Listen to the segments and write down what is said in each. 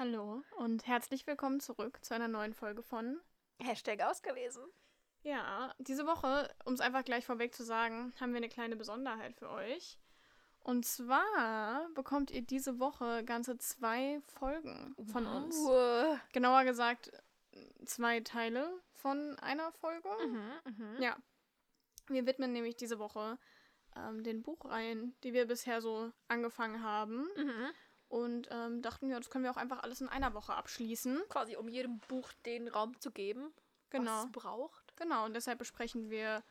Hallo und herzlich willkommen zurück zu einer neuen Folge von Hashtag ausgelesen. Ja, diese Woche, um es einfach gleich vorweg zu sagen, haben wir eine kleine Besonderheit für euch. Und zwar bekommt ihr diese Woche ganze zwei Folgen von uns. Wow. Genauer gesagt, zwei Teile von einer Folge. Mhm, Ja. Wir widmen nämlich diese Woche ähm, den Buchreihen, die wir bisher so angefangen haben. Mhm. Und ähm, dachten wir, das können wir auch einfach alles in einer Woche abschließen. Quasi um jedem Buch den Raum zu geben, Genau. was es braucht. Genau, und deshalb besprechen wir.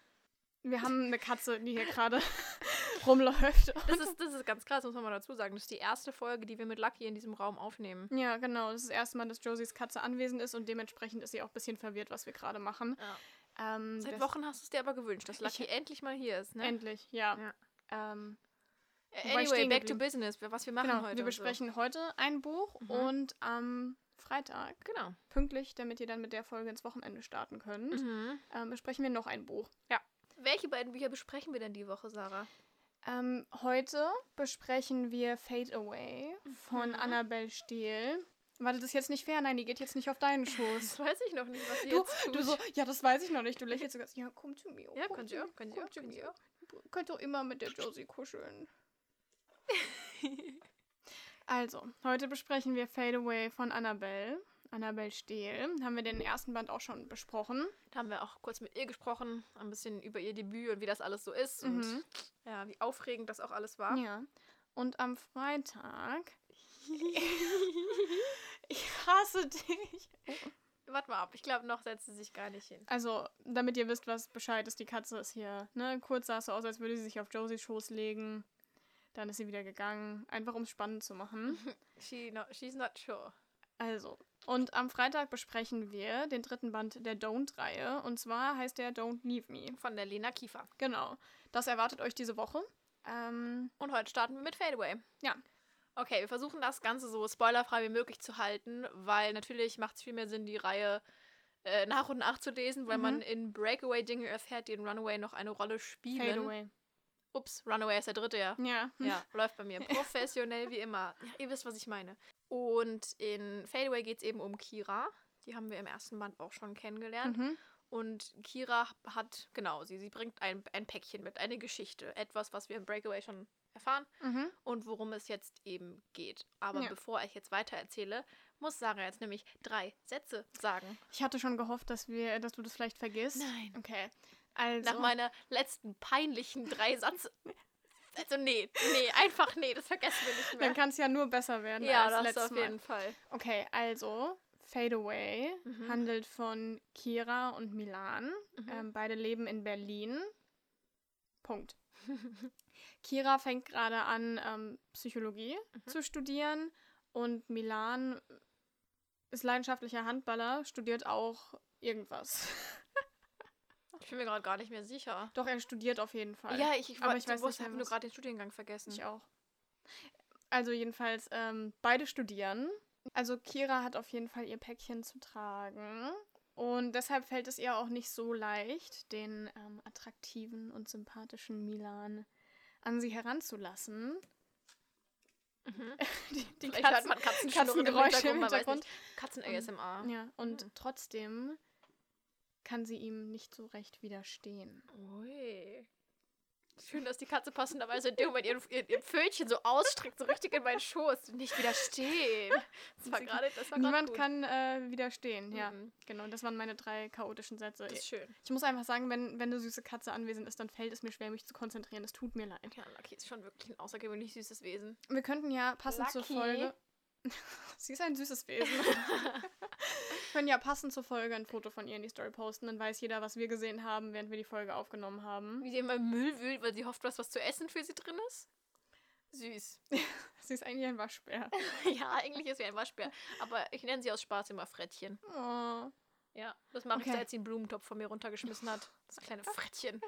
Wir haben eine Katze, die hier gerade rumläuft. Das ist, das ist ganz krass, muss man mal dazu sagen. Das ist die erste Folge, die wir mit Lucky in diesem Raum aufnehmen. Ja, genau. Das ist das erste Mal, dass Josies Katze anwesend ist und dementsprechend ist sie auch ein bisschen verwirrt, was wir gerade machen. Ähm, Seit Wochen hast du es dir aber gewünscht, dass Lucky endlich mal hier ist, ne? Endlich, ja. Ja. Ähm, Anyway, stehen back to business, was wir machen genau, heute. wir und so. besprechen heute ein Buch Mhm. und am Freitag, Genau. pünktlich, damit ihr dann mit der Folge ins Wochenende starten könnt, Mhm. ähm, besprechen wir noch ein Buch. Welche beiden Bücher besprechen wir denn die Woche, Sarah? Ähm, heute besprechen wir Fade Away von Mhm. Annabelle Steele. Warte, das ist jetzt nicht fair. Nein, die geht jetzt nicht auf deinen Schoß. Das weiß ich noch nicht, was sie Du, jetzt tut. du so, ja, das weiß ich noch nicht. Du lächelst sogar. Ja, komm zu mir. ja, komm können zu mir, komm zu mir. Könnt doch immer mit der Josie kuscheln. Also, heute besprechen wir Fade Away von Annabelle. Annabelle Steele. Haben wir den ersten Band auch schon besprochen. Da haben wir auch kurz mit ihr gesprochen, ein bisschen über ihr Debüt und wie das alles so ist Mhm. und ja, wie aufregend das auch alles war. Ja. Und am Freitag. ich hasse dich. Warte mal ab, ich glaube, noch setzt sie sich gar nicht hin. Also, damit ihr wisst, was Bescheid ist, die Katze ist hier. Ne? Kurz sah es so aus, als würde sie sich auf Josies Schoß legen. Dann ist sie wieder gegangen. Einfach um es spannend zu machen. She no, she's not sure. Also. Und am Freitag besprechen wir den dritten Band der Don't-Reihe. Und zwar heißt der Don't Leave Me. Von der Lena Kiefer. Genau. Das erwartet euch diese Woche. Ähm, Und heute starten wir mit Fadeaway. ja. Okay, wir versuchen das Ganze so spoilerfrei wie möglich zu halten, weil natürlich macht es viel mehr Sinn, die Reihe äh, nach und nach zu lesen, weil Mhm. man in Breakaway Dinge erfährt, die in Runaway noch eine Rolle spielen. Fade Away. Ups, Runaway ist der dritte, ja. Ja. Ja, läuft bei mir. Professionell wie immer. Ja, ihr wisst, was ich meine. Und in Fadeaway geht es eben um Kira. Die haben wir im ersten Band auch schon kennengelernt. Mhm. Und Kira hat, genau, sie, sie bringt ein, ein Päckchen mit, eine Geschichte. Etwas, was wir im Breakaway schon erfahren Mhm. und worum es jetzt eben geht. Aber Ja. bevor ich jetzt weiter erzähle, muss Sarah jetzt nämlich drei Sätze sagen. Ich hatte schon gehofft, dass wir, dass du das vielleicht vergisst. Nein. Okay. Also. Nach meiner letzten peinlichen drei Satz. Also nee, nee, einfach nee, das vergessen wir nicht dann mehr. kann es ja nur besser werden Ja, als das letztes auf Mal. jeden Fall. Okay, also Fade Away Mhm. handelt von Kira und Milan. Mhm. Ähm, beide leben in Berlin. Punkt. Kira fängt gerade an, ähm, Psychologie Mhm. zu studieren und Milan ist leidenschaftlicher Handballer, studiert auch irgendwas. Ich bin mir gerade gar nicht mehr sicher. Doch, er studiert auf jeden Fall. Ja, ich, ich, Aber ich weiß du nicht mehr, nur gerade den Studiengang vergessen. Ich auch. Also jedenfalls, ähm, beide studieren. Also Kira hat auf jeden Fall ihr Päckchen zu tragen. Und deshalb fällt es ihr auch nicht so leicht, den ähm, attraktiven und sympathischen Milan an sie heranzulassen. Mhm. Die, die Vielleicht hört Katzen, man Katzenschnurren Katzengeräusche im Hintergrund. Katzen-ASMR. Ja, und Mhm. trotzdem kann sie ihm nicht so recht widerstehen. Ui. Schön, dass die Katze passenderweise in dem Moment ihr, ihr, ihr Pfötchen so ausstreckt, so richtig in meinen Schoß. Nicht widerstehen. Das war gerade, das war Niemand kann äh, widerstehen, ja. Mhm. Genau, das waren meine drei chaotischen Sätze. Das ist schön. Ich muss einfach sagen, wenn, wenn eine süße Katze anwesend ist, dann fällt es mir schwer, mich zu konzentrieren. Es tut mir leid. Ja, Lucky ist schon wirklich ein außergewöhnlich süßes Wesen. Wir könnten ja passend zur Lucky. Folge. Sie ist ein süßes Wesen. können ja passend zur Folge ein Foto von ihr in die Story posten, dann weiß jeder, was wir gesehen haben, während wir die Folge aufgenommen haben. Wie sie immer im Müll wühlt, weil sie hofft, dass was zu essen für sie drin ist. Süß. Sie ist eigentlich ein Waschbär. ja, eigentlich ist sie ein Waschbär. Aber ich nenne sie aus Spaß immer Frettchen. Oh. Ja, das mache Okay. ich, seit sie einen Blumentopf von mir runtergeschmissen hat. Das kleine Frettchen.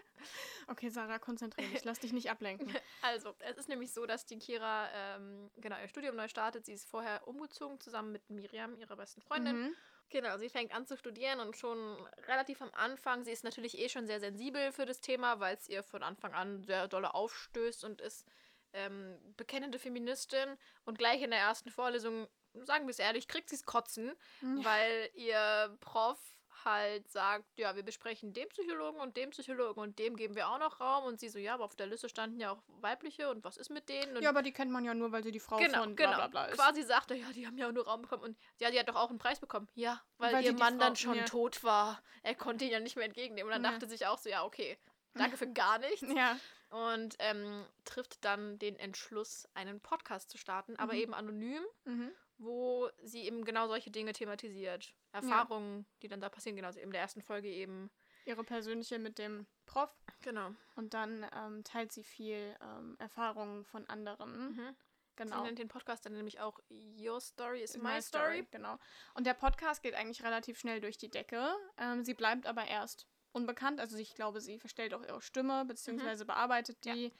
Okay, Sarah, konzentriere dich. Lass dich nicht ablenken. Also, es ist nämlich so, dass die Kira ähm, genau ihr Studium neu startet. Sie ist vorher umgezogen zusammen mit Miriam, ihrer besten Freundin. Mhm. Genau, sie fängt an zu studieren und schon relativ am Anfang, sie ist natürlich eh schon sehr sensibel für das Thema, weil es ihr von Anfang an sehr dolle aufstößt und ist ähm, bekennende Feministin. Und gleich in der ersten Vorlesung sagen wir es ehrlich, kriegt sie es kotzen, Ja. weil ihr Prof halt sagt, ja, wir besprechen den Psychologen und den Psychologen und dem geben wir auch noch Raum und sie so, ja, aber auf der Liste standen ja auch weibliche und was ist mit denen? Und Ja, aber die kennt man ja nur, weil sie die Frau genau, von bla genau. bla bla ist. Quasi sagte, ja, die haben ja auch nur Raum bekommen und ja, die hat doch auch einen Preis bekommen. Ja, weil, Weil ihr Mann dann Frau- schon ja. tot war. Er konnte ihn ja nicht mehr entgegennehmen und dann Ja. dachte sich auch so, ja, okay, danke für gar nichts Ja. und ähm, trifft dann den Entschluss, einen Podcast zu starten, aber Mhm. eben anonym, Mhm. Wo sie eben genau solche Dinge thematisiert. Erfahrungen, die dann da passieren, genau, in der ersten Folge eben. Ihre persönliche mit dem Prof. Genau. Und dann ähm, teilt sie viel ähm, Erfahrungen von anderen. Mhm. Genau. Sie nennt den Podcast dann nämlich auch Your Story is In My, Story. Genau. Und der Podcast geht eigentlich relativ schnell durch die Decke. Ähm, sie bleibt aber erst unbekannt. Also ich glaube, sie verstellt auch ihre Stimme, beziehungsweise bearbeitet Ja. die.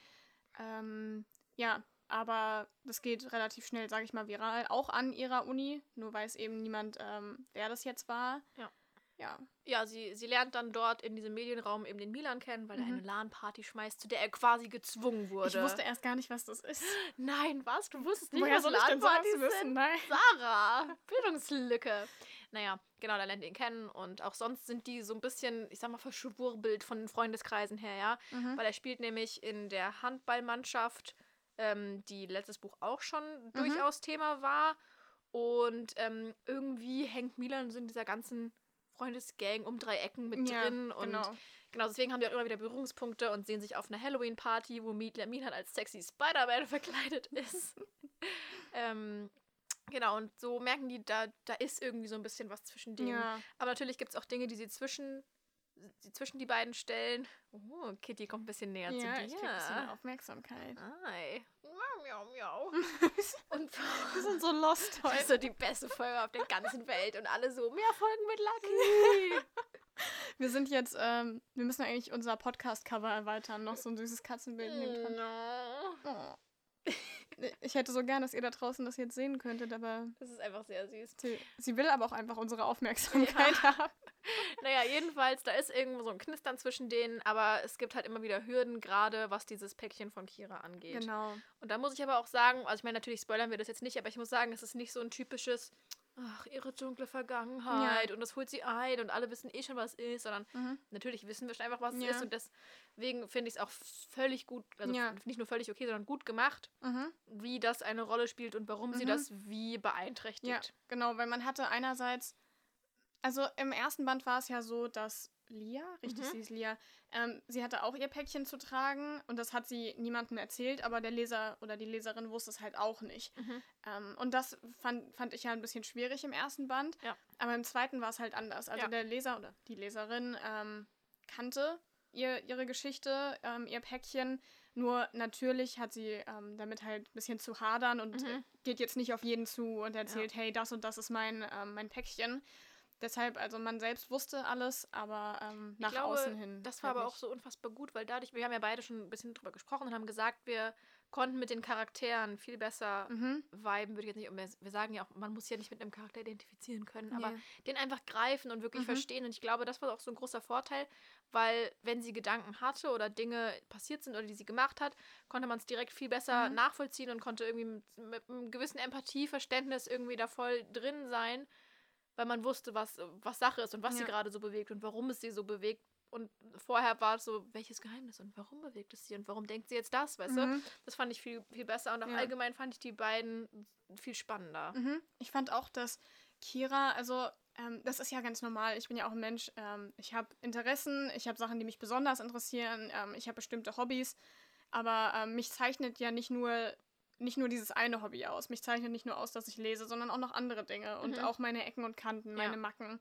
Ähm, ja, aber das geht relativ schnell, sage ich mal, viral. Auch an ihrer Uni. Nur weiß eben niemand, ähm, wer das jetzt war. Ja. Ja. Ja, sie, sie lernt dann dort in diesem Medienraum eben den Milan kennen, weil er Mhm. eine LAN-Party schmeißt, zu der er quasi gezwungen wurde. Ich wusste erst gar nicht, was das ist. Nein, was? Du wusstest nicht, Woher was soll ich denn LAN-Partys sowas wissen? Nein. Sarah, Bildungslücke. Naja, genau, da lernt ihr ihn kennen und auch sonst sind die so ein bisschen, ich sag mal, verschwurbelt von den Freundeskreisen her, ja. Mhm. Weil er spielt nämlich in der Handballmannschaft, ähm, die letztes Buch auch schon Mhm. durchaus Thema war. Und ähm, irgendwie hängt Milan so in dieser ganzen Freundesgang um drei Ecken mit Ja, drin. Und genau. genau, deswegen haben die auch immer wieder Berührungspunkte und sehen sich auf einer Halloween-Party, wo Milan als sexy Spider-Man verkleidet ist. ähm, genau, und so merken die, da, da ist irgendwie so ein bisschen was zwischen denen. Ja. Aber natürlich gibt es auch Dinge, die sie zwischen, zwischen die beiden stellen. Oh, Kitty kommt ein bisschen näher zu Ja, dir. ich krieg ein bisschen Aufmerksamkeit. Hi. Miau, miau, miau. Und Wir sind so lost das ist heute. so die beste Folge auf der ganzen Welt und alle so, mehr Folgen mit Lucky. Wir sind jetzt, ähm, wir müssen eigentlich unser Podcast-Cover erweitern. Noch so ein süßes Katzenbild neben dran. no. Oh. Ich hätte so gern, dass ihr da draußen das jetzt sehen könntet, aber Das ist einfach sehr süß. sie, sie will aber auch einfach unsere Aufmerksamkeit haben. Naja, jedenfalls, da ist irgendwo so ein Knistern zwischen denen, aber es gibt halt immer wieder Hürden, gerade was dieses Päckchen von Kira angeht. Genau. Und da muss ich aber auch sagen, also ich meine, natürlich spoilern wir das jetzt nicht, aber ich muss sagen, es ist nicht so ein typisches, ach, ihre dunkle Vergangenheit und das holt sie ein und alle wissen eh schon, was ist, sondern Mhm. natürlich wissen wir schon einfach, was es Ja. ist und deswegen finde ich es auch völlig gut, also Ja. nicht nur völlig okay, sondern gut gemacht, Mhm. wie das eine Rolle spielt und warum sie Mhm. das wie beeinträchtigt. Ja, genau, weil man hatte einerseits, also im ersten Band war es ja so, dass Lia, richtig, Mhm. sie ist Lia, ähm, sie hatte auch ihr Päckchen zu tragen und das hat sie niemandem erzählt, aber der Leser oder die Leserin wusste es halt auch nicht. Mhm. Ähm, und das fand, fand ich ja ein bisschen schwierig im ersten Band, Ja. aber im zweiten war es halt anders. Also Ja. der Leser oder die Leserin ähm, kannte ihr, ihre Geschichte, ähm, ihr Päckchen. Nur natürlich hat sie ähm, damit halt ein bisschen zu hadern und Mhm. geht jetzt nicht auf jeden zu und erzählt, hey, das und das ist mein, ähm, mein Päckchen. Deshalb, also man selbst wusste alles, aber ähm, nach glaube, außen hin. Das war halt aber auch so unfassbar gut, weil dadurch, wir haben ja beide schon ein bisschen drüber gesprochen und haben gesagt, wir konnten mit den Charakteren viel besser Mhm. viben, würde ich jetzt nicht, und wir wir sagen ja auch, man muss ja nicht mit einem Charakter identifizieren können, aber Nee. den einfach greifen und wirklich Mhm. verstehen. Und ich glaube, das war auch so ein großer Vorteil, weil wenn sie Gedanken hatte oder Dinge passiert sind oder die sie gemacht hat, konnte man es direkt viel besser Mhm. nachvollziehen und konnte irgendwie mit, mit einem gewissen Empathieverständnis irgendwie da voll drin sein, weil man wusste, was, was Sache ist und was sie Ja. gerade so bewegt und warum es sie so bewegt. Und vorher war es so, welches Geheimnis und warum bewegt es sie und warum denkt sie jetzt das, weißt du? Mhm. Das fand ich viel, viel besser und auch Ja. allgemein fand ich die beiden viel spannender. Mhm. Ich fand auch, dass Kira, also ähm, das ist ja ganz normal. Ich bin ja auch ein Mensch. Ähm, ich habe Interessen, ich habe Sachen, die mich besonders interessieren. Ähm, ich habe bestimmte Hobbys. Aber ähm, mich zeichnet ja nicht nur nicht nur dieses eine Hobby aus. Mich zeichnet nicht nur aus, dass ich lese, sondern auch noch andere Dinge und Mhm. auch meine Ecken und Kanten, meine Ja. Macken.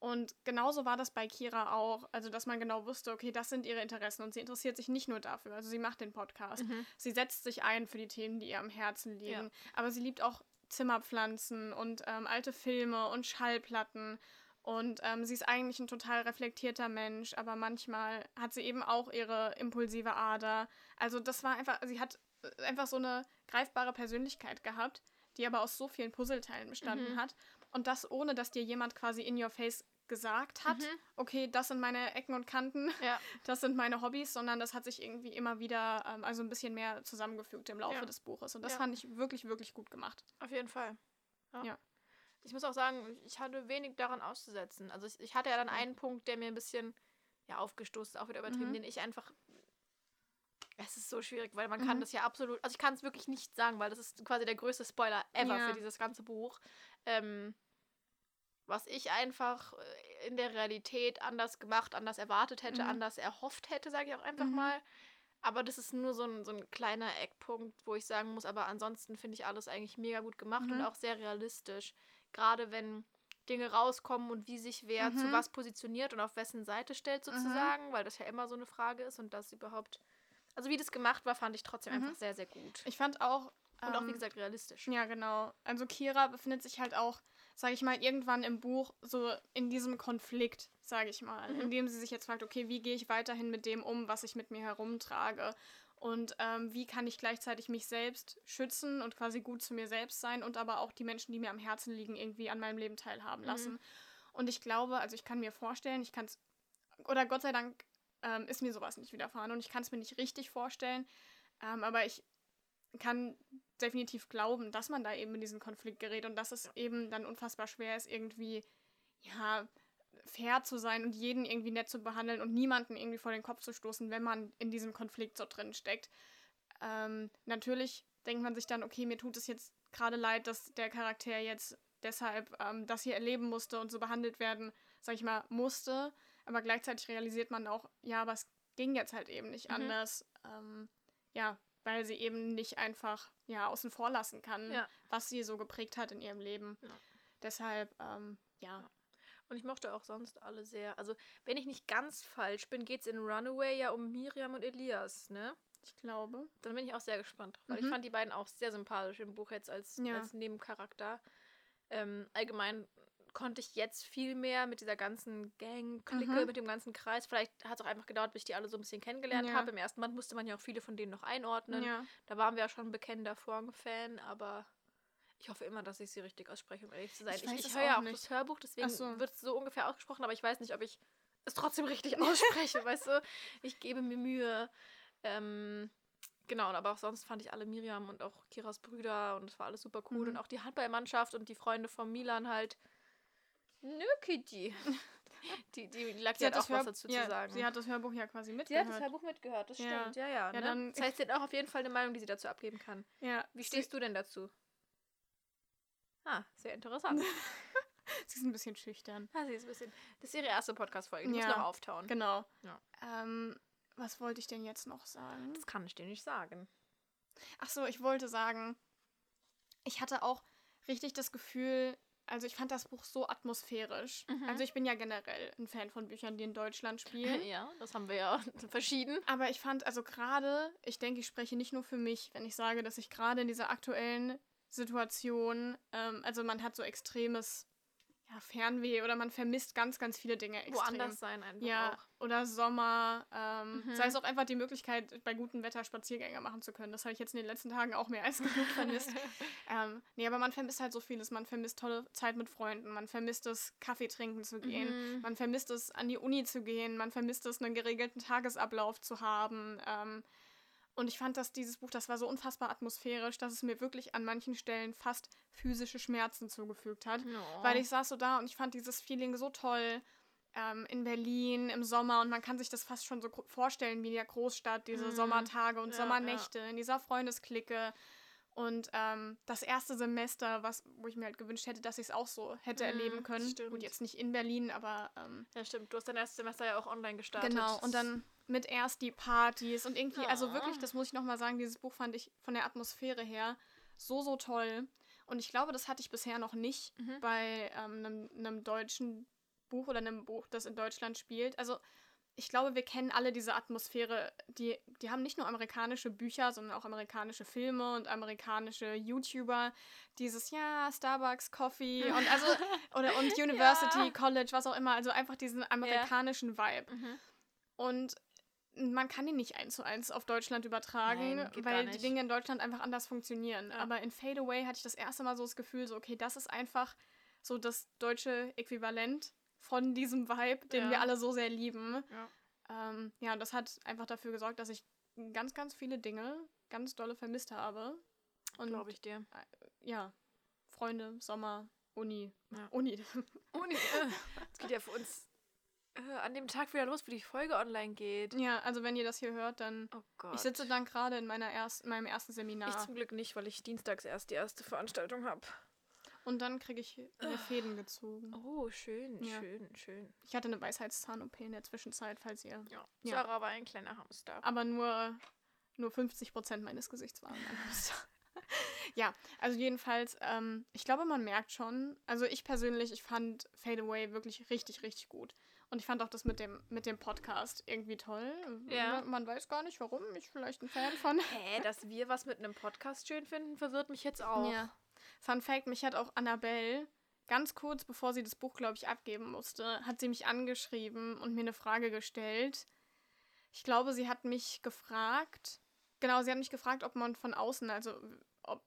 Und genauso war das bei Kira auch. Also, dass man genau wusste, okay, das sind ihre Interessen und sie interessiert sich nicht nur dafür. Also, sie macht den Podcast. Mhm. Sie setzt sich ein für die Themen, die ihr am Herzen liegen. Ja. Aber sie liebt auch Zimmerpflanzen und ähm, alte Filme und Schallplatten. Und ähm, sie ist eigentlich ein total reflektierter Mensch, aber manchmal hat sie eben auch ihre impulsive Ader. Also das war einfach, sie hat äh, einfach so eine greifbare Persönlichkeit gehabt, die aber aus so vielen Puzzleteilen bestanden Mhm. hat. Und das ohne, dass dir jemand quasi in your face gesagt hat, Mhm. okay, das sind meine Ecken und Kanten, Ja. das sind meine Hobbys, sondern das hat sich irgendwie immer wieder, ähm, also ein bisschen mehr zusammengefügt im Laufe Ja. des Buches. Und das Ja. fand ich wirklich, wirklich gut gemacht. Auf jeden Fall. Ja. Ich muss auch sagen, ich hatte wenig daran auszusetzen. Also ich, ich hatte ja dann einen Punkt, der mir ein bisschen ja, aufgestoßen, ist, auch wieder übertrieben, Mhm. den ich einfach. Es ist so schwierig, weil man kann Mhm. das ja absolut. Also ich kann es wirklich nicht sagen, weil das ist quasi der größte Spoiler ever Ja. für dieses ganze Buch. Ähm, was ich einfach äh, in der Realität anders gemacht, anders erwartet hätte, Mhm. anders erhofft hätte, sage ich auch einfach Mhm. mal. Aber das ist nur so ein, so ein kleiner Eckpunkt, wo ich sagen muss, aber ansonsten finde ich alles eigentlich mega gut gemacht und Mhm. auch sehr realistisch. Gerade wenn Dinge rauskommen und wie sich wer zu Mhm. was positioniert und auf wessen Seite stellt sozusagen, weil das ja immer so eine Frage ist und das überhaupt, also wie das gemacht war, fand ich trotzdem Mhm. einfach sehr, sehr gut. Ich fand auch. Und auch, wie ähm, gesagt, realistisch. Ja, genau. Also Kira befindet sich halt auch, sage ich mal, irgendwann im Buch so in diesem Konflikt, sage ich mal, Mhm. in dem sie sich jetzt fragt, okay, wie gehe ich weiterhin mit dem um, was ich mit mir herumtrage? Und ähm, wie kann ich gleichzeitig mich selbst schützen und quasi gut zu mir selbst sein und aber auch die Menschen, die mir am Herzen liegen, irgendwie an meinem Leben teilhaben Mhm. lassen. Und ich glaube, also ich kann mir vorstellen, ich kann es, oder Gott sei Dank ähm, ist mir sowas nicht widerfahren und ich kann es mir nicht richtig vorstellen, ähm, aber ich kann definitiv glauben, dass man da eben in diesen Konflikt gerät und dass es eben dann unfassbar schwer ist, irgendwie, ja, fair zu sein und jeden irgendwie nett zu behandeln und niemanden irgendwie vor den Kopf zu stoßen, wenn man in diesem Konflikt so drin steckt. Ähm, natürlich denkt man sich dann, okay, mir tut es jetzt gerade leid, dass der Charakter jetzt deshalb ähm, das hier erleben musste und so behandelt werden, sag ich mal, musste. Aber gleichzeitig realisiert man auch, ja, aber es ging jetzt halt eben nicht Mhm. anders. Ähm, ja, weil sie eben nicht einfach ja, außen vor lassen kann, Ja. was sie so geprägt hat in ihrem Leben. Ja. Deshalb, ähm, ja. Und ich mochte auch sonst alle sehr. Also, wenn ich nicht ganz falsch bin, geht es in Runaway ja um Miriam und Elias, ne? Ich glaube. Dann bin ich auch sehr gespannt drauf, weil ich Mhm. fand die beiden auch sehr sympathisch im Buch jetzt als, Ja. als Nebencharakter. Ähm, allgemein konnte ich jetzt viel mehr mit dieser ganzen Gang-Clique, Mhm. mit dem ganzen Kreis. Vielleicht hat es auch einfach gedauert, bis ich die alle so ein bisschen kennengelernt Ja. habe. Im ersten Band musste man ja auch viele von denen noch einordnen. Ja. Da waren wir ja schon ein bekennender Form-Fan, aber ich hoffe immer, dass ich sie richtig ausspreche, um ehrlich zu sein. Ich Ich, ich, höre ja auch nicht. das Hörbuch, deswegen so. wird es so ungefähr ausgesprochen, aber ich weiß nicht, ob ich es trotzdem richtig ausspreche, weißt du? Ich gebe mir Mühe. Ähm, genau, aber auch sonst fand ich alle Miriam und auch Kiras Brüder und es war alles super cool. Mhm. Und auch die Handballmannschaft und die Freunde von Milan halt. Nö, Kitty. Die, die Laki hat auch was dazu ja, zu sagen. Sie hat das Hörbuch ja quasi Sie mitgehört. hat das Hörbuch mitgehört, das Ja. stimmt. Ja, ja. Ja, ne? dann- das heißt, sie hat auch auf jeden Fall eine Meinung, die sie dazu abgeben kann. ja, Wie stehst du denn dazu? Ah, sehr interessant. Sie ist ein bisschen schüchtern. Ah, sie ist ein bisschen. Das ist ihre erste Podcast-Folge. Die Ja. muss noch auftauen. Genau. Ja. Ähm, was wollte ich denn jetzt noch sagen? Das kann ich dir nicht sagen. Ach so, ich wollte sagen, ich hatte auch richtig das Gefühl, also ich fand das Buch so atmosphärisch. Mhm. Also ich bin ja generell ein Fan von Büchern, die in Deutschland spielen. Ja, das haben wir ja verschieden. Aber ich fand, also gerade, ich denke, ich spreche nicht nur für mich, wenn ich sage, dass ich gerade in dieser aktuellen Situation, ähm, also man hat so extremes ja, Fernweh oder man vermisst ganz, ganz viele Dinge extrem. Woanders sein einfach Ja, auch. oder Sommer. Ähm, Mhm. Sei es auch einfach die Möglichkeit, bei gutem Wetter Spaziergänge machen zu können. Das habe ich jetzt in den letzten Tagen auch mehr als genug vermisst. ähm, nee, aber man vermisst halt so vieles. Man vermisst tolle Zeit mit Freunden. Man vermisst es, Kaffee trinken zu gehen. Mhm. Man vermisst es, an die Uni zu gehen. Man vermisst es, einen geregelten Tagesablauf zu haben. Ähm, und ich fand, dass dieses Buch, das war so unfassbar atmosphärisch, dass es mir wirklich an manchen Stellen fast physische Schmerzen zugefügt hat. Oh. Weil ich saß so da und ich fand dieses Feeling so toll ähm, in Berlin im Sommer und man kann sich das fast schon so vorstellen wie in der Großstadt, diese Mhm. Sommertage und Ja, Sommernächte in dieser Freundesklicke. Und ähm, das erste Semester, was, wo ich mir halt gewünscht hätte, dass ich es auch so hätte Mhm, erleben können. stimmt. Gut, jetzt nicht in Berlin, aber ähm, Ja, stimmt. Du hast dein erstes Semester ja auch online gestartet. Genau, und dann mit erst die Partys und irgendwie, also Ja. wirklich, das muss ich nochmal sagen, dieses Buch fand ich von der Atmosphäre her so, so toll. Und ich glaube, das hatte ich bisher noch nicht Mhm. bei ähm, einem, einem deutschen Buch oder einem Buch, das in Deutschland spielt. Also ich glaube, wir kennen alle diese Atmosphäre. Die, die haben nicht nur amerikanische Bücher, sondern auch amerikanische Filme und amerikanische YouTuber. Dieses, ja, Starbucks, Coffee und also, oder und University, Ja. College, was auch immer. Also einfach diesen amerikanischen Vibe. Mhm. Und man kann ihn nicht eins zu eins auf Deutschland übertragen, Nein, weil die. Dinge in Deutschland einfach anders funktionieren. Ja. Aber in Fade Away hatte ich das erste Mal so das Gefühl, so, okay, das ist einfach so das deutsche Äquivalent von diesem Vibe, den Ja. wir alle so sehr lieben. Ja. Ähm, ja, und das hat einfach dafür gesorgt, dass ich ganz, ganz viele Dinge ganz dolle vermisst habe. Und Glaube ich dir. ja, Freunde, Sommer, Uni. Ja. Uni. Uni. Es geht ja für uns äh, an dem Tag wieder los, wo die Folge online geht. Ja, also wenn ihr das hier hört, dann. Oh Gott. Ich sitze dann gerade in meiner erst, in meinem ersten Ich Seminar. zum Glück nicht, weil ich dienstags erst die erste Veranstaltung habe. Und dann kriege ich mir Fäden gezogen. Oh, schön, Ja. schön, schön. Ich hatte eine Weisheitszahn-OP in der Zwischenzeit, falls ihr. Ja. Ja. Sarah war ein kleiner Hamster. Aber nur, nur 50% meines Gesichts waren ein Hamster. ja, also jedenfalls, ähm, ich glaube, man merkt schon. Also ich persönlich, ich fand Fade Away wirklich richtig, richtig gut. Und ich fand auch das mit dem, mit dem Podcast irgendwie toll. Ja. Man, man weiß gar nicht, warum. Ich vielleicht ein Fan von. Hä, dass wir was mit einem Podcast schön finden, verwirrt mich jetzt auch. Ja. Fun Fact: Mich hat auch Annabelle ganz kurz bevor sie das Buch, glaube ich, abgeben musste, hat sie mich angeschrieben und mir eine Frage gestellt. Ich glaube, sie hat mich gefragt. Genau, sie hat mich gefragt, ob man von außen, also ob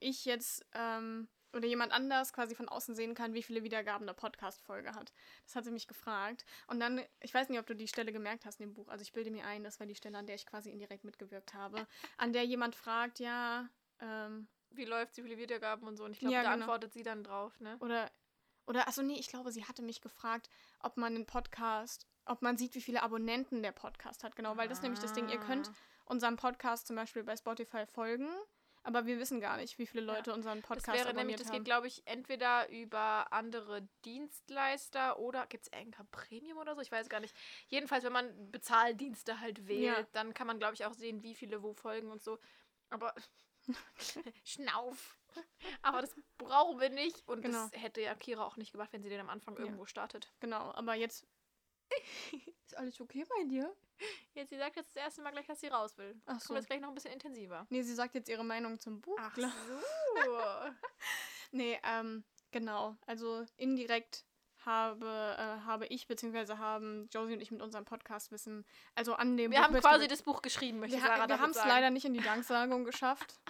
ich jetzt ähm, oder jemand anders quasi von außen sehen kann, wie viele Wiedergaben eine Podcast-Folge hat. Das hat sie mich gefragt. Und dann, ich weiß nicht, ob du die Stelle gemerkt hast in dem Buch. Also ich bilde mir ein, das war die Stelle, an der ich quasi indirekt mitgewirkt habe. An der jemand fragt, ja, ähm, Wie läuft, wie viele Wiedergaben und so. Und ich glaube, Ja, da genau. antwortet sie dann drauf, ne? Oder, oder, achso, nee, ich glaube, sie hatte mich gefragt, ob man den Podcast, ob man sieht, wie viele Abonnenten der Podcast hat. Genau, weil das ist nämlich das Ding. Ihr könnt Ah. unserem Podcast zum Beispiel bei Spotify folgen, aber wir wissen gar nicht, wie viele Leute unseren Das Podcast wäre abonniert nämlich, das haben. geht, glaube ich, entweder über andere Dienstleister oder gibt es Anchor Premium oder so? Ich weiß gar nicht. Jedenfalls, wenn man Bezahldienste halt wählt, Ja. dann kann man, glaube ich, auch sehen, wie viele wo folgen und so. Aber Schnauf. Aber das brauchen wir nicht. Und Genau. das hätte ja Kira auch nicht gemacht, wenn sie den am Anfang Ja. irgendwo startet. genau, aber jetzt. ist alles okay bei dir? Jetzt, sie sagt jetzt das erste Mal gleich, dass sie raus will. Ach Kommt so. jetzt gleich noch ein bisschen intensiver. Nee, sie sagt jetzt ihre Meinung zum Buch. Ach so. Nee, ähm, genau. Also indirekt habe, äh, habe ich, beziehungsweise haben Josie und ich mit unserem Podcast wissen, also an dem wir Buch haben quasi das Buch geschrieben, möchte Wir, Sarah ha wir haben es sagen. leider nicht in die Danksagung geschafft.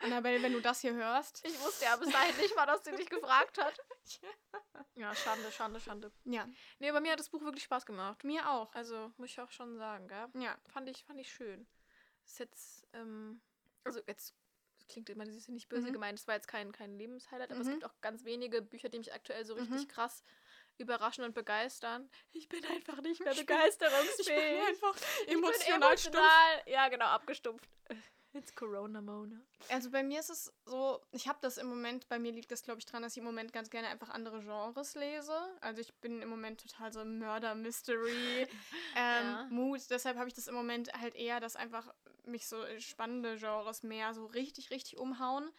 Annabelle, wenn du das hier hörst. Ich wusste ja bis dahin nicht mal, dass sie dich gefragt hat. Ja, Schande, Schande, Schande. Ja, Nee, aber mir hat das Buch wirklich Spaß gemacht. mir auch. Also, muss ich auch schon sagen, gell? Ja, Fand ich, fand ich schön. Ist jetzt, ähm, also jetzt das klingt immer, das ist nicht böse Mhm. gemeint, es war jetzt kein, kein Lebenshighlight, aber es Mhm. gibt auch ganz wenige Bücher, die mich aktuell so richtig Mhm. krass überraschen und begeistern. Ich bin einfach nicht mehr Ich bin- begeisterungsfähig. einfach Ich bin emotional stumpf. emotional. Ja, genau, abgestumpft. It's Corona Mona. Also bei mir ist es so, ich habe das im Moment, bei mir liegt das glaube ich dran, dass ich im Moment ganz gerne einfach andere Genres lese. Also ich bin im Moment total so im Mörder-Mystery ähm, Ja. Mood. Deshalb habe ich das im Moment halt eher, dass einfach mich so spannende Genres mehr so richtig, richtig umhauen.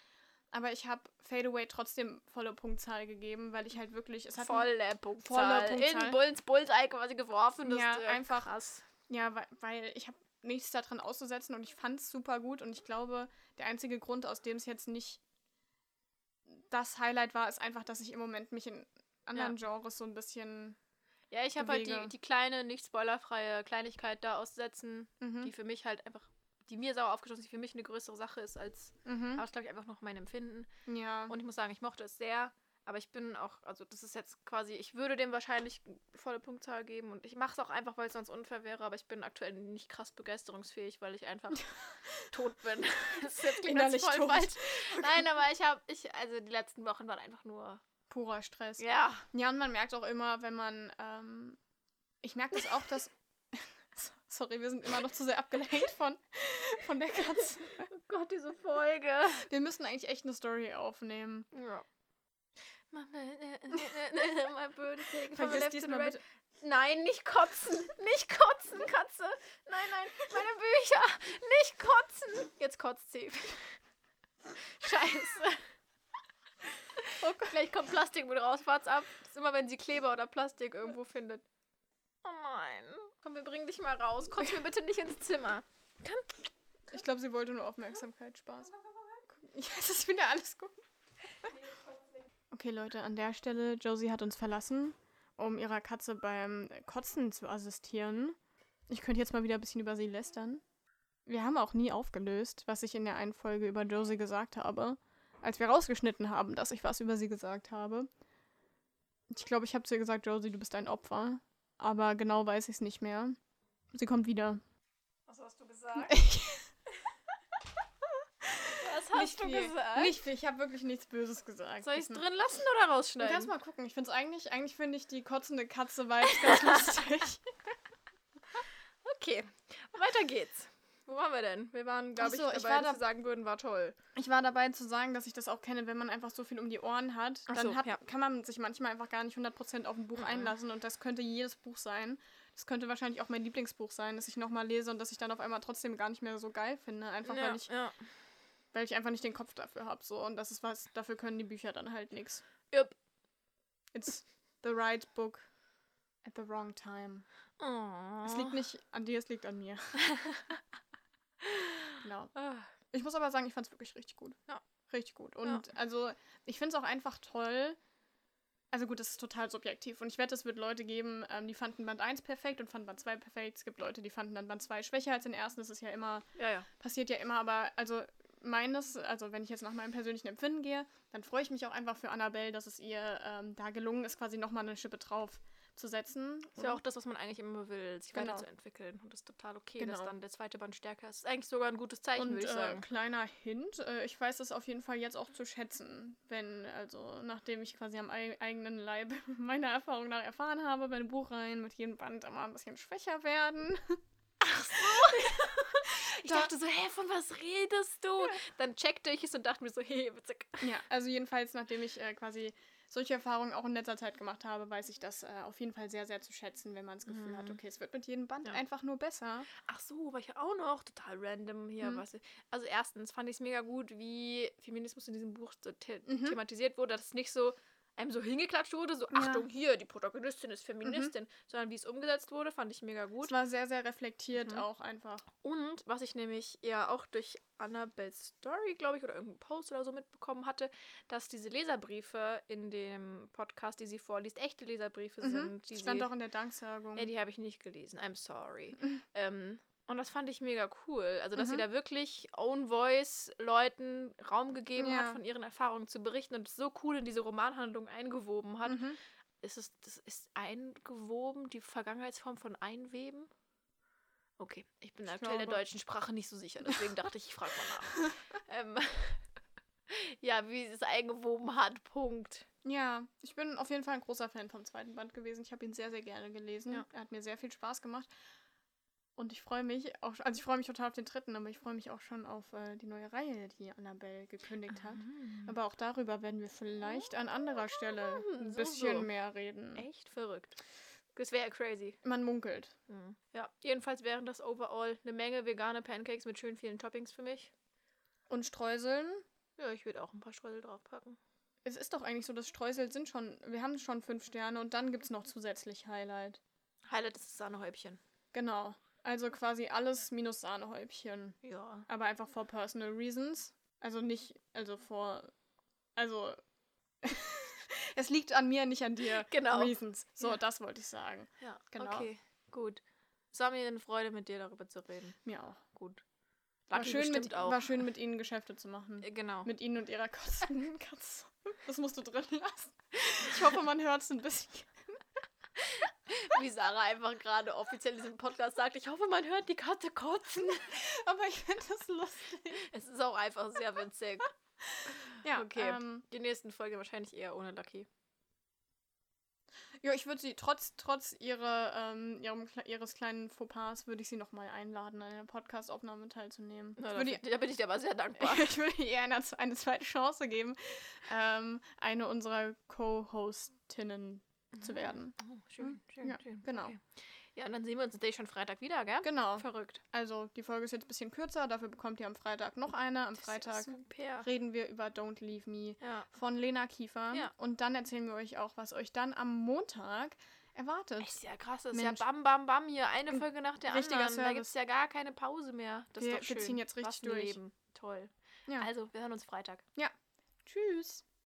Aber ich habe Fade Away trotzdem volle Punktzahl gegeben, weil ich halt wirklich, es hat Volle Punktzahl. Punktzahl. In Bulls Bullseye quasi geworfen. Das Ja, ist, äh, einfach- krass. Ja, weil, weil ich habe nichts daran auszusetzen und ich fand es super gut und ich glaube, der einzige Grund, aus dem es jetzt nicht das Highlight war, ist einfach, dass ich im Moment mich in anderen Genres so ein bisschen. Ja, ich habe halt die, die kleine, nicht spoilerfreie Kleinigkeit da aussetzen, Mhm. die für mich halt einfach, die mir sauer aufgestoßen ist, die für mich eine größere Sache ist als, Mhm. aber das glaube ich einfach noch mein Empfinden. Ja. Und ich muss sagen, ich mochte es sehr, aber ich bin auch, also das ist jetzt quasi, ich würde dem wahrscheinlich volle Punktzahl geben und ich mache es auch einfach, weil es sonst unfair wäre, aber ich bin aktuell nicht krass begeisterungsfähig, weil ich einfach tot bin. Das ist jetzt klingt Innerlich voll tot. falsch. Nein, aber ich habe, ich, also die letzten Wochen waren einfach nur, purer Stress. ja. Ja, und man merkt auch immer, wenn man. Ähm, ich merke das auch, dass. Sorry, wir sind immer noch zu sehr abgelenkt von, von der Katze. Oh Gott, diese Folge. Wir müssen eigentlich echt eine Story aufnehmen. Ja. Mama, äh, äh, äh, äh, my birthday. Vergiss diesmal bitte. Nein, nicht kotzen. Nicht kotzen, Katze. Nein, nein, meine Bücher. Nicht kotzen. Jetzt kotzt sie. Scheiße. Oh. Vielleicht kommt Plastik mit raus. Wart's ab. Das ist immer, wenn sie Kleber oder Plastik irgendwo findet. Oh nein. Komm, wir bringen dich mal raus. Kotz mir bitte nicht ins Zimmer. Ich glaube, sie wollte nur Aufmerksamkeit, Spaß. Ja, das ist wieder alles gut. Okay, Leute, an der Stelle, Josie hat uns verlassen, um ihrer Katze beim Kotzen zu assistieren. Ich könnte jetzt mal wieder ein bisschen über sie lästern. Wir haben auch nie aufgelöst, was ich in der einen Folge über Josie gesagt habe, als wir rausgeschnitten haben, dass ich was über sie gesagt habe. Ich glaube, ich habe zu ihr gesagt, Josie, du bist ein Opfer. Aber genau weiß ich es nicht mehr. Sie kommt wieder. Was hast du gesagt? Ich, Was nicht du viel. gesagt? Nicht viel. Ich habe wirklich nichts Böses gesagt. Soll ich es drin lassen oder Du rausschneiden? kannst mal gucken. Ich finde es eigentlich, eigentlich finde ich die kotzende Katze Vibes ganz lustig. Okay, weiter geht's. Wo waren wir denn? Wir waren, glaube ich, so, ich dabei, da- wir sagen würden, war toll. Ich war dabei zu sagen, dass ich das auch kenne, wenn man einfach so viel um die Ohren hat, Ach dann so, hat, ja. kann man sich manchmal einfach gar nicht 100% auf ein Buch Mhm. einlassen und das könnte jedes Buch sein. Das könnte wahrscheinlich auch mein Lieblingsbuch sein, das ich nochmal lese und das ich dann auf einmal trotzdem gar nicht mehr so geil finde, einfach ja, weil, ich, ja. weil ich einfach nicht den Kopf dafür habe. So. Und das ist was, dafür können die Bücher dann halt nichts. Jupp. It's the right book at the wrong time. Oh. Es liegt nicht an dir, es liegt an mir. genau. Ah, Ich muss aber sagen, ich fand es wirklich richtig gut. Ja. Richtig gut. Und also, ich finde es auch einfach toll. Also gut, das ist total subjektiv. Und ich wette, es wird Leute geben, ähm, die fanden Band 1 perfekt und fanden Band 2 perfekt. Es gibt Leute, die fanden dann Band 2 schwächer als den ersten. Das ist ja immer, Ja, ja. passiert ja immer. Aber also meines, also wenn ich jetzt nach meinem persönlichen Empfinden gehe, dann freue ich mich auch einfach für Annabelle, dass es ihr ähm, da gelungen ist, quasi nochmal eine Schippe drauf zu setzen. Ist ja auch das, was man eigentlich immer will, sich Genau. weiterzuentwickeln. Und das ist total okay, dass Genau. dann der zweite Band stärker ist. Ist eigentlich sogar ein gutes Zeichen, Und würde ich äh, sagen. kleiner Hint, äh, ich weiß es auf jeden Fall jetzt auch zu schätzen, wenn, also nachdem ich quasi am ei eigenen Leib meiner Erfahrung nach erfahren habe, wenn Buchreihen mit jedem Band immer ein bisschen schwächer werden. Ich dachte so, hä, von was redest du? Dann checkte ich es und dachte mir so, hey, witzig. ja, also jedenfalls, nachdem ich äh, quasi solche Erfahrungen auch in letzter Zeit gemacht habe, weiß ich das äh, auf jeden Fall sehr, sehr zu schätzen, wenn man das Gefühl hat, Mhm. okay, es wird mit jedem Band Ja. einfach nur besser. Ach so, war ich auch noch total random hier. Mhm. Was, also erstens fand ich es mega gut, wie Feminismus in diesem Buch so the Mhm. thematisiert wurde, dass es nicht so einem so hingeklatscht wurde, so Ja. Achtung, hier, die Protagonistin ist Feministin, sondern wie es umgesetzt wurde, fand ich mega gut. Es war sehr, sehr reflektiert Mhm. auch einfach. Und was ich nämlich ja auch durch Annabelles Story, glaube ich, oder irgendeinen Post oder so mitbekommen hatte, dass diese Leserbriefe in dem Podcast, die sie vorliest, echte Leserbriefe Mhm. sind. Die Stand sie, auch in der Danksagung. ja, die habe ich nicht gelesen. I'm sorry. Mhm. ähm, und das fand ich mega cool. Also, dass sie Mhm. da wirklich Own Voice Leuten Raum gegeben Ja. hat, von ihren Erfahrungen zu berichten und so cool in diese Romanhandlung eingewoben hat. Mhm. Ist es, das ist eingewoben, die Vergangenheitsform von einweben? Okay, ich bin Ich aktuell der deutschen Sprache nicht so sicher, deswegen dachte ich, ich frage mal nach. ähm, ja, wie es eingewoben hat, Punkt. Ja, ich bin auf jeden Fall ein großer Fan vom zweiten Band gewesen. Ich habe ihn sehr, sehr gerne gelesen. Ja. Er hat mir sehr viel Spaß gemacht. Und ich freue mich auch, also ich freue mich total auf den dritten, aber ich freue mich auch schon auf äh, die neue Reihe, die Annabelle gekündigt hat. Mhm. Aber auch darüber werden wir vielleicht an anderer Stelle ein so, bisschen so. mehr reden. Echt verrückt. Das wäre ja crazy. Man munkelt. Mhm. Ja, jedenfalls wären das overall eine Menge vegane Pancakes mit schön vielen Toppings für mich. Und Streuseln. Ja, ich würde auch ein paar Streusel draufpacken. Es ist doch eigentlich so, dass Streusel sind schon, wir haben schon fünf Sterne und dann gibt es noch zusätzlich Highlight. Highlight ist das Sahnehäubchen. Genau. Also quasi alles minus Sahnehäubchen. Ja. aber einfach for personal reasons. Also nicht, also vor, also es liegt an mir, nicht an dir. Genau. Reasons. So, Ja. das wollte ich sagen. Ja, Genau. okay. Gut. Es war mir eine Freude, mit dir darüber zu reden. Mir auch. Gut. War schön, mit, auch. war schön mit ihnen Geschäfte zu machen. Äh, Genau. Mit ihnen und ihrer Katze. Das musst du drin lassen. Ich hoffe, man hört es ein bisschen. Wie Sarah einfach gerade offiziell in diesem Podcast sagt, ich hoffe, man hört die Katze kotzen. Aber ich finde das lustig. Es ist auch einfach sehr witzig. Ja, Okay. Ähm, Die nächsten Folgen wahrscheinlich eher ohne Lucky. ja ich würde sie, trotz, trotz ihrer, ähm, ihrem, ihres kleinen Fauxpas, würde ich sie nochmal einladen, an einer Podcastaufnahme teilzunehmen. Na, ich da, würde da bin ich dir aber sehr dankbar. Ich würde ihr eine, eine zweite Chance geben, ähm, eine unserer Co-Hostinnen zu werden. Oh, schön, schön, Ja, schön. genau. Okay. Ja, und dann sehen wir uns natürlich schon Freitag wieder, gell? Genau. Verrückt. Also die Folge ist jetzt ein bisschen kürzer, dafür bekommt ihr am Freitag noch eine. Am Freitag Super. reden wir über Don't Leave Me Ja. von Lena Kiefer. Ja. Und dann erzählen wir euch auch, was euch dann am Montag erwartet. Echt ja krass, das Mensch. ist ja bam, bam, bam hier. Eine Ein Folge nach der richtiger anderen. Da Service. gibt es ja gar keine Pause mehr. Das Wir- ist doch wir schön. ziehen jetzt richtig durch. Leben. Toll. Ja. Also, wir hören uns Freitag. Tschüss.